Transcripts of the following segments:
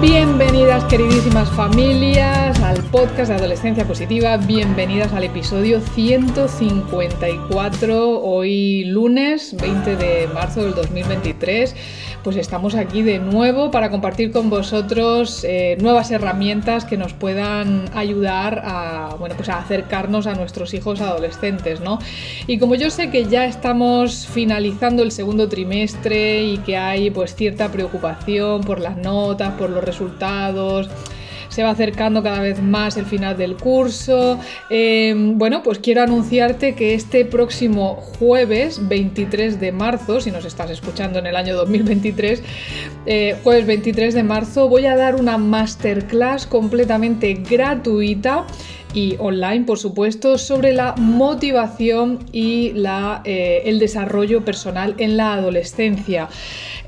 Bienvenidas queridísimas familias al podcast de Adolescencia Positiva, bienvenidas al episodio 154, hoy lunes 20 de marzo del 2023 pues estamos aquí de nuevo para compartir con vosotros eh, nuevas herramientas que nos puedan ayudar a, bueno, pues acercarnos a nuestros hijos adolescentes, ¿no? Y como yo sé que ya estamos finalizando el segundo trimestre y que hay pues cierta preocupación por las notas, por los resultados, se va acercando cada vez más el final del curso. Eh, bueno, pues quiero anunciarte que este próximo jueves 23 de marzo, si nos estás escuchando en el año 2023, eh, jueves 23 de marzo, voy a dar una masterclass completamente gratuita y online, por supuesto, sobre la motivación y la, eh, el desarrollo personal en la adolescencia.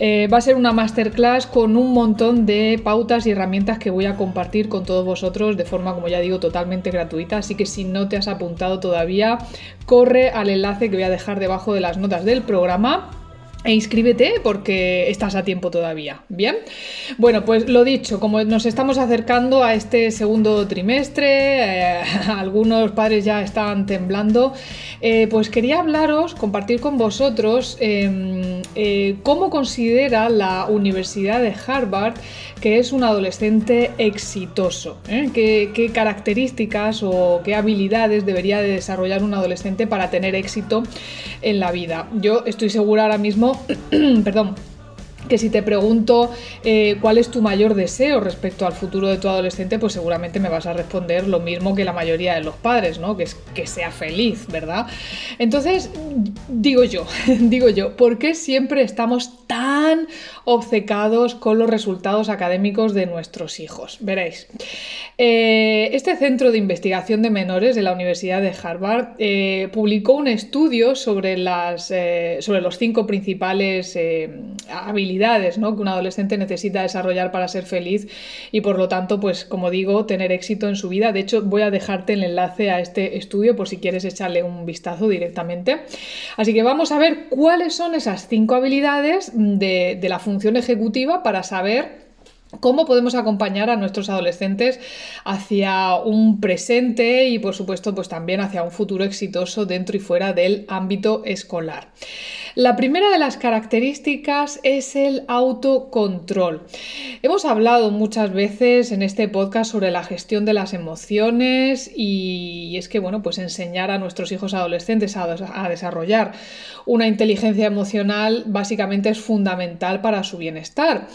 Eh, va a ser una masterclass con un montón de pautas y herramientas que voy a compartir con todos vosotros de forma, como ya digo, totalmente gratuita. Así que si no te has apuntado todavía, corre al enlace que voy a dejar debajo de las notas del programa e inscríbete porque estás a tiempo todavía. Bien, bueno, pues lo dicho, como nos estamos acercando a este segundo trimestre, eh, algunos padres ya están temblando, eh, pues quería hablaros, compartir con vosotros em, eh, cómo considera la Universidad de Harvard que es un adolescente exitoso. ¿Qué, ¿Qué, características o qué habilidades debería de desarrollar un adolescente para tener éxito en la vida? Yo estoy segura ahora mismo perdón, que si te pregunto eh, cuál es tu mayor deseo respecto al futuro de tu adolescente, pues seguramente me vas a responder lo mismo que la mayoría de los padres, ¿no? Que es que sea feliz, ¿verdad? Entonces, digo yo, digo yo, ¿por qué siempre estamos tan obcecados con los resultados académicos de nuestros hijos? Veréis. Eh, este centro de investigación de menores de la Universidad de Harvard eh, publicó un estudio sobre, las, sobre los cinco principales habilidades que un adolescente necesita desarrollar para ser feliz y por lo tanto, pues como digo, tener éxito en su vida. De hecho, voy a dejarte el enlace a este estudio por si quieres echarle un vistazo directamente. Así que vamos a ver cuáles son esas cinco habilidades de, la función ejecutiva para saber cómo podemos acompañar a nuestros adolescentes hacia un presente y por supuesto pues también hacia un futuro exitoso dentro y fuera del ámbito escolar. La primera de las características es el autocontrol. Hemos hablado muchas veces en este podcast sobre la gestión de las emociones y es que, bueno, pues enseñar a nuestros hijos adolescentes a, desarrollar una inteligencia emocional básicamente es fundamental para su bienestar.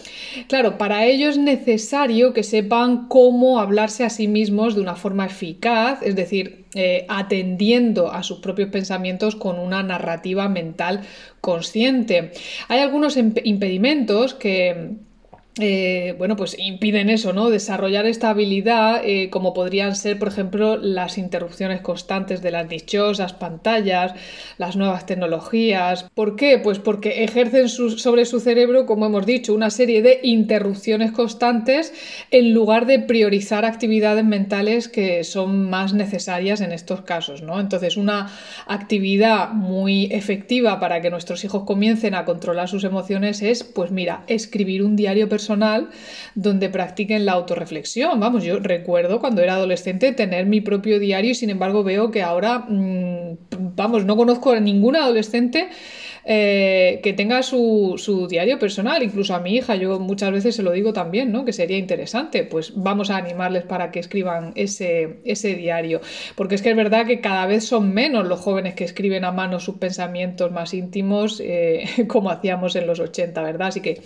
Claro, para ello es necesario que sepan cómo hablarse a sí mismos de una forma eficaz, es decir, eh, atendiendo a sus propios pensamientos con una narrativa mental consciente. Hay algunos impedimentos que eh, bueno, pues impiden eso, ¿no? Desarrollar esta habilidad, eh, como podrían ser, por ejemplo, las interrupciones constantes de las dichosas pantallas, las nuevas tecnologías. ¿Por qué? Pues porque ejercen sobre su cerebro, como hemos dicho, una serie de interrupciones constantes en lugar de priorizar actividades mentales que son más necesarias en estos casos, ¿no? Entonces, una actividad muy efectiva para que nuestros hijos comiencen a controlar sus emociones es, pues mira, escribir un diario personal donde practiquen la autorreflexión. Vamos, yo recuerdo cuando era adolescente tener mi propio diario y sin embargo veo que ahora, mm, vamos, no conozco a ningún adolescente eh, que tenga su, diario personal, incluso a mi hija, yo muchas veces se lo digo también, ¿no? Que sería interesante, pues vamos a animarles para que escriban ese, ese diario, porque es que es verdad que cada vez son menos los jóvenes que escriben a mano sus pensamientos más íntimos, eh, como hacíamos en los 80, ¿verdad? Así que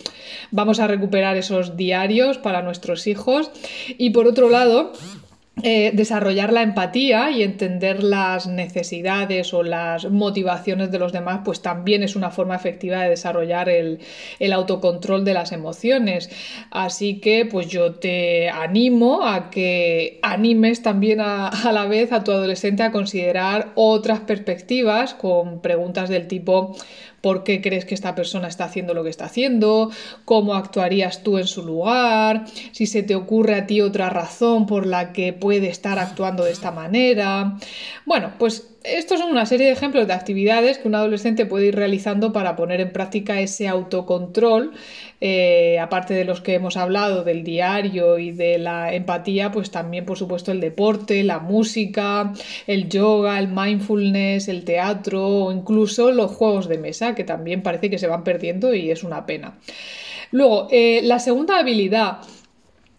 vamos a recuperar esos diarios para nuestros hijos y por otro lado, eh, desarrollar la empatía y entender las necesidades o las motivaciones de los demás, pues también es una forma efectiva de desarrollar el, autocontrol de las emociones. Así que pues yo te animo a que animes también a, a la vez a tu adolescente a considerar otras perspectivas con preguntas del tipo por qué crees que esta persona está haciendo lo que está haciendo, cómo actuarías tú en su lugar, si se te ocurre a ti otra razón por la que puede estar actuando de esta manera. Bueno, pues estos son una serie de ejemplos de actividades que un adolescente puede ir realizando para poner en práctica ese autocontrol, eh, aparte de los que hemos hablado del diario y de la empatía, pues también por supuesto el deporte, la música, el yoga, el mindfulness, el teatro o incluso los juegos de mesa, que también parece que se van perdiendo y es una pena. Luego, eh, la segunda habilidad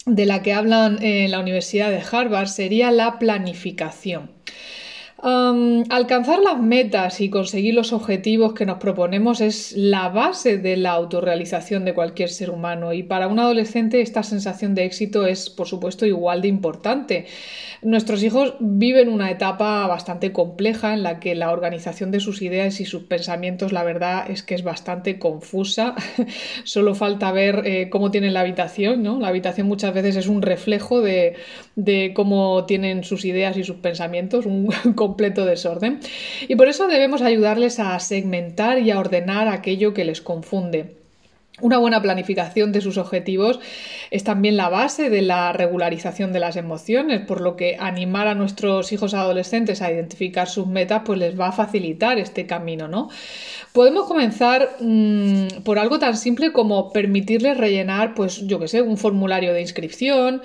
de la que hablan en la Universidad de Harvard sería la planificación alcanzar las metas y conseguir los objetivos que nos proponemos es la base de la autorrealización de cualquier ser humano y para un adolescente esta sensación de éxito es por supuesto igual de importante. Nuestros hijos viven una etapa bastante compleja en la que la organización de sus ideas y sus pensamientos la verdad es que es bastante confusa. Solo falta ver eh, cómo tienen la habitación, ¿no? La habitación muchas veces es un reflejo de, de cómo tienen sus ideas y sus pensamientos, un completo desorden. Y por eso debemos ayudarles a segmentar y a ordenar aquello que les confunde. Una buena planificación de sus objetivos es también la base de la regularización de las emociones, por lo que animar a nuestros hijos adolescentes a identificar sus metas pues les va a facilitar este camino, ¿no? Podemos comenzar mm, por algo tan simple como permitirles rellenar, pues yo que sé, un formulario de inscripción,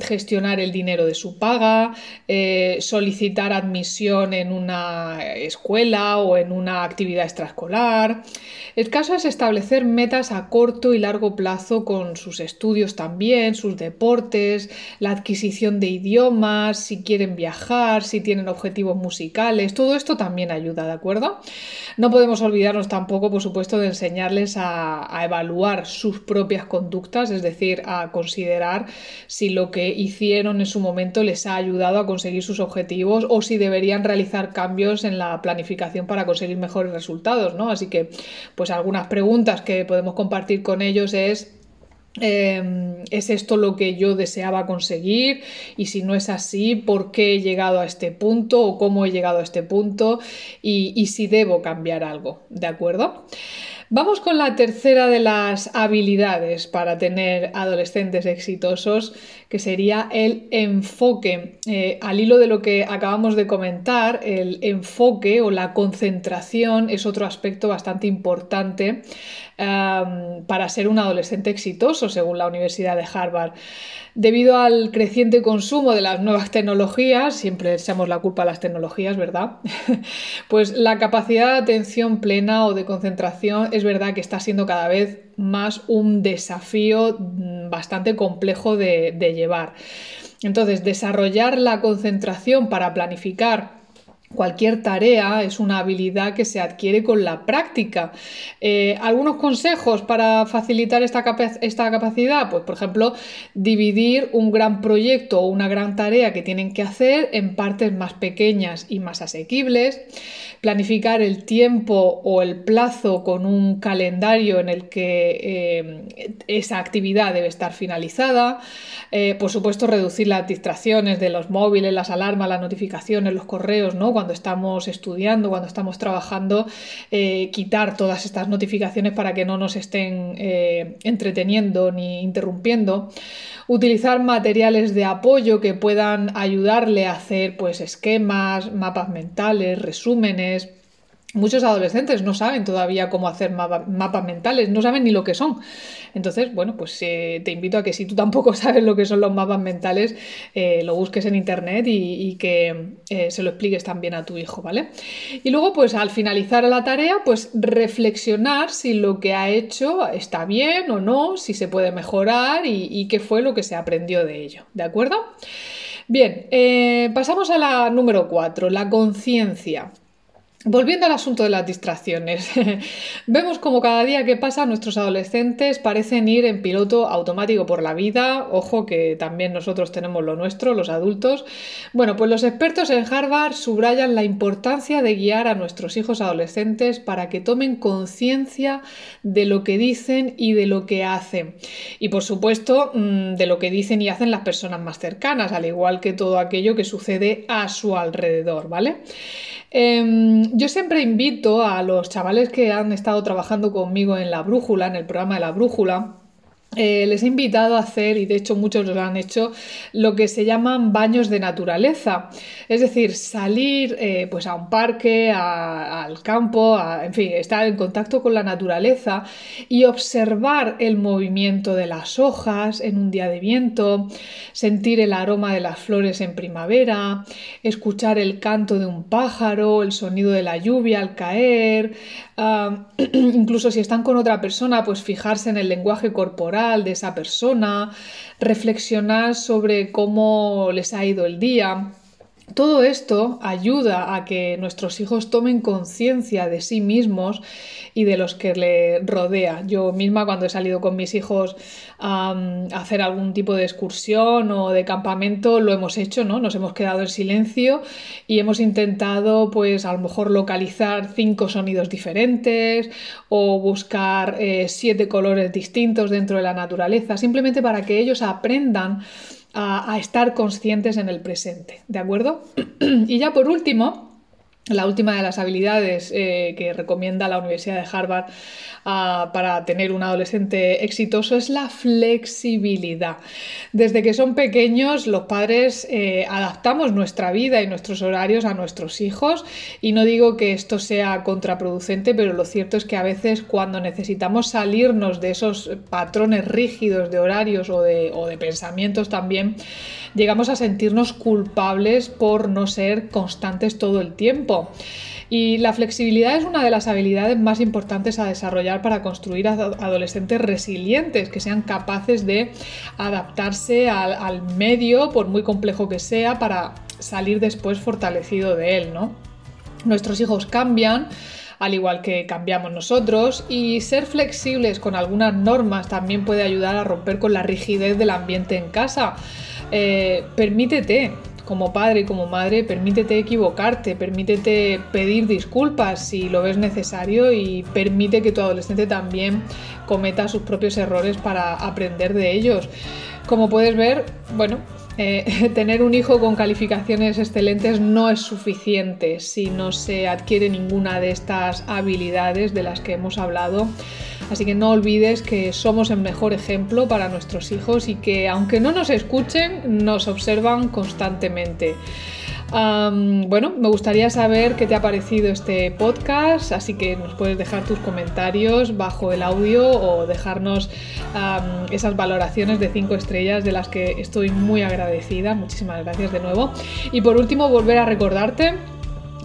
gestionar el dinero de su paga, eh, solicitar admisión en una escuela o en una actividad extraescolar. El caso es establecer metas a corto y largo plazo con sus estudios también, sus deportes, la adquisición de idiomas, si quieren viajar, si tienen objetivos musicales, todo esto también ayuda, ¿de acuerdo? No podemos olvidarnos tampoco, por supuesto, de enseñarles a, evaluar sus propias conductas, es decir, a considerar si lo que hicieron en su momento les ha ayudado a conseguir sus objetivos o si deberían realizar cambios en la planificación para conseguir mejores resultados, ¿no? Así que, pues algunas preguntas que podemos compartir con ellos es em, ¿Es esto lo que yo deseaba conseguir? Y si no es así, ¿por qué he llegado a este punto? ¿O cómo he llegado a este punto? Y, y si debo cambiar algo, ¿de acuerdo? Vamos con la tercera de las habilidades para tener adolescentes exitosos, que sería el enfoque. Eh, al hilo de lo que acabamos de comentar, el enfoque o la concentración es otro aspecto bastante importante para ser un adolescente exitoso, según la Universidad de Harvard. Debido al creciente consumo de las nuevas tecnologías, siempre echamos la culpa a las tecnologías, ¿verdad? pues la capacidad de atención plena o de concentración es verdad que está siendo cada vez más un desafío mm, bastante complejo de, de llevar. Entonces, desarrollar la concentración para planificar Cualquier tarea es una habilidad que se adquiere con la práctica. Eh, ¿Algunos consejos para facilitar esta, esta, capacidad? Pues, por ejemplo, dividir un gran proyecto o una gran tarea que tienen que hacer en partes más pequeñas y más asequibles planificar el tiempo o el plazo con un calendario en el que eh, esa actividad debe estar finalizada, eh, por supuesto reducir las distracciones de los móviles, las alarmas, las notificaciones, los correos, ¿no? Cuando estamos estudiando, cuando estamos trabajando, eh, quitar todas estas notificaciones para que no nos estén entreteniendo ni interrumpiendo. Utilizar materiales de apoyo que puedan ayudarle a hacer pues esquemas, mapas mentales, resúmenes, Muchos adolescentes no saben todavía cómo hacer mapas mentales, no saben ni lo que son. Entonces, bueno, pues eh, te invito a que si tú tampoco sabes lo que son los mapas mentales, eh, lo busques en internet y, que eh, se lo expliques también a tu hijo, ¿vale? Y luego, pues al finalizar la tarea, pues reflexionar si lo que ha hecho está bien o no, si se puede mejorar y, y qué fue lo que se aprendió de ello, ¿de acuerdo? Bien, pasamos a la número 4, la conciencia. Volviendo al asunto de las distracciones, vemos como cada día que pasa nuestros adolescentes parecen ir en piloto automático por la vida, ojo que también nosotros tenemos lo nuestro, los adultos. Bueno, pues los expertos en Harvard subrayan la importancia de guiar a nuestros hijos adolescentes para que tomen conciencia de lo que dicen y de lo que hacen. Y por supuesto, mm, de lo que dicen y hacen las personas más cercanas, al igual que todo aquello que sucede a su alrededor, ¿vale? Em, yo siempre invito a los chavales que han estado trabajando conmigo en la brújula, en el programa de la brújula, eh, les he invitado a hacer, y de hecho muchos lo han hecho, lo que se llaman baños de naturaleza. Es decir, salir eh, pues a un parque, al campo, en fin, estar en contacto con la naturaleza y observar el movimiento de las hojas en un día de viento, sentir el aroma de las flores en primavera, escuchar el canto de un pájaro, el sonido de la lluvia al caer, ah, incluso si están con otra persona, pues fijarse en el lenguaje corporal de esa persona, reflexionar sobre cómo les ha ido el día. Todo esto ayuda a que nuestros hijos tomen conciencia de sí mismos y de los que le rodea. Yo misma cuando he salido con mis hijos a, hacer algún tipo de excursión o de campamento lo hemos hecho, ¿no? Nos hemos quedado en silencio y hemos intentado pues a lo mejor localizar cinco sonidos diferentes o buscar eh, siete colores distintos dentro de la naturaleza, simplemente para que ellos aprendan a, estar conscientes en el presente, ¿de acuerdo? y ya por último, la última de las habilidades eh, que recomienda la Universidad de Harvard ah, para tener un adolescente exitoso es la flexibilidad. Desde que son pequeños, los padres eh, adaptamos nuestra vida y nuestros horarios a nuestros hijos y no digo que esto sea contraproducente, pero lo cierto es que a veces cuando necesitamos salirnos de esos patrones rígidos de horarios o de, o de pensamientos también, llegamos a sentirnos culpables por no ser constantes todo el tiempo. Y la flexibilidad es una de las habilidades más importantes a desarrollar para construir adolescentes resilientes, que sean capaces de adaptarse al, medio, por muy complejo que sea, para salir después fortalecido de él, ¿no? Nuestros hijos cambian, al igual que cambiamos nosotros, y ser flexibles con algunas normas también puede ayudar a romper con la rigidez del ambiente en casa. Eh, permítete, como padre y como madre, permítete equivocarte, permítete pedir disculpas si lo ves necesario y permite que tu adolescente también cometa sus propios errores para aprender de ellos. Como puedes ver, bueno, eh, tener un hijo con calificaciones excelentes no es suficiente si no se adquiere ninguna de estas habilidades de las que hemos hablado. Así que no olvides que somos el mejor ejemplo para nuestros hijos y que aunque no nos escuchen, nos observan constantemente bueno, me gustaría saber qué te ha parecido este podcast, así que nos puedes dejar tus comentarios bajo el audio o dejarnos esas valoraciones de 5 estrellas de las que estoy muy agradecida. Muchísimas gracias de nuevo. Y por último, volver a recordarte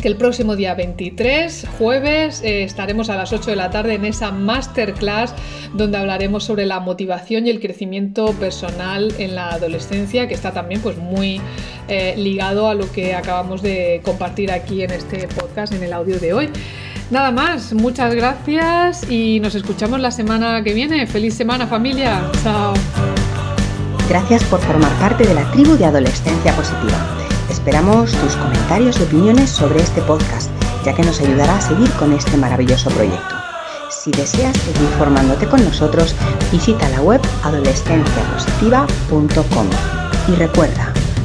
que el próximo día 23, jueves, eh, estaremos a las 8 de la tarde en esa masterclass donde hablaremos sobre la motivación y el crecimiento personal en la adolescencia, que está también pues muy eh, ligado a lo que acabamos de compartir aquí en este podcast, en el audio de hoy. Nada más, muchas gracias y nos escuchamos la semana que viene. Feliz semana familia. Chao. Gracias por formar parte de la tribu de Adolescencia Positiva. Esperamos tus comentarios y opiniones sobre este podcast, ya que nos ayudará a seguir con este maravilloso proyecto. Si deseas seguir formándote con nosotros, visita la web adolescenciapositiva.com. Y recuerda,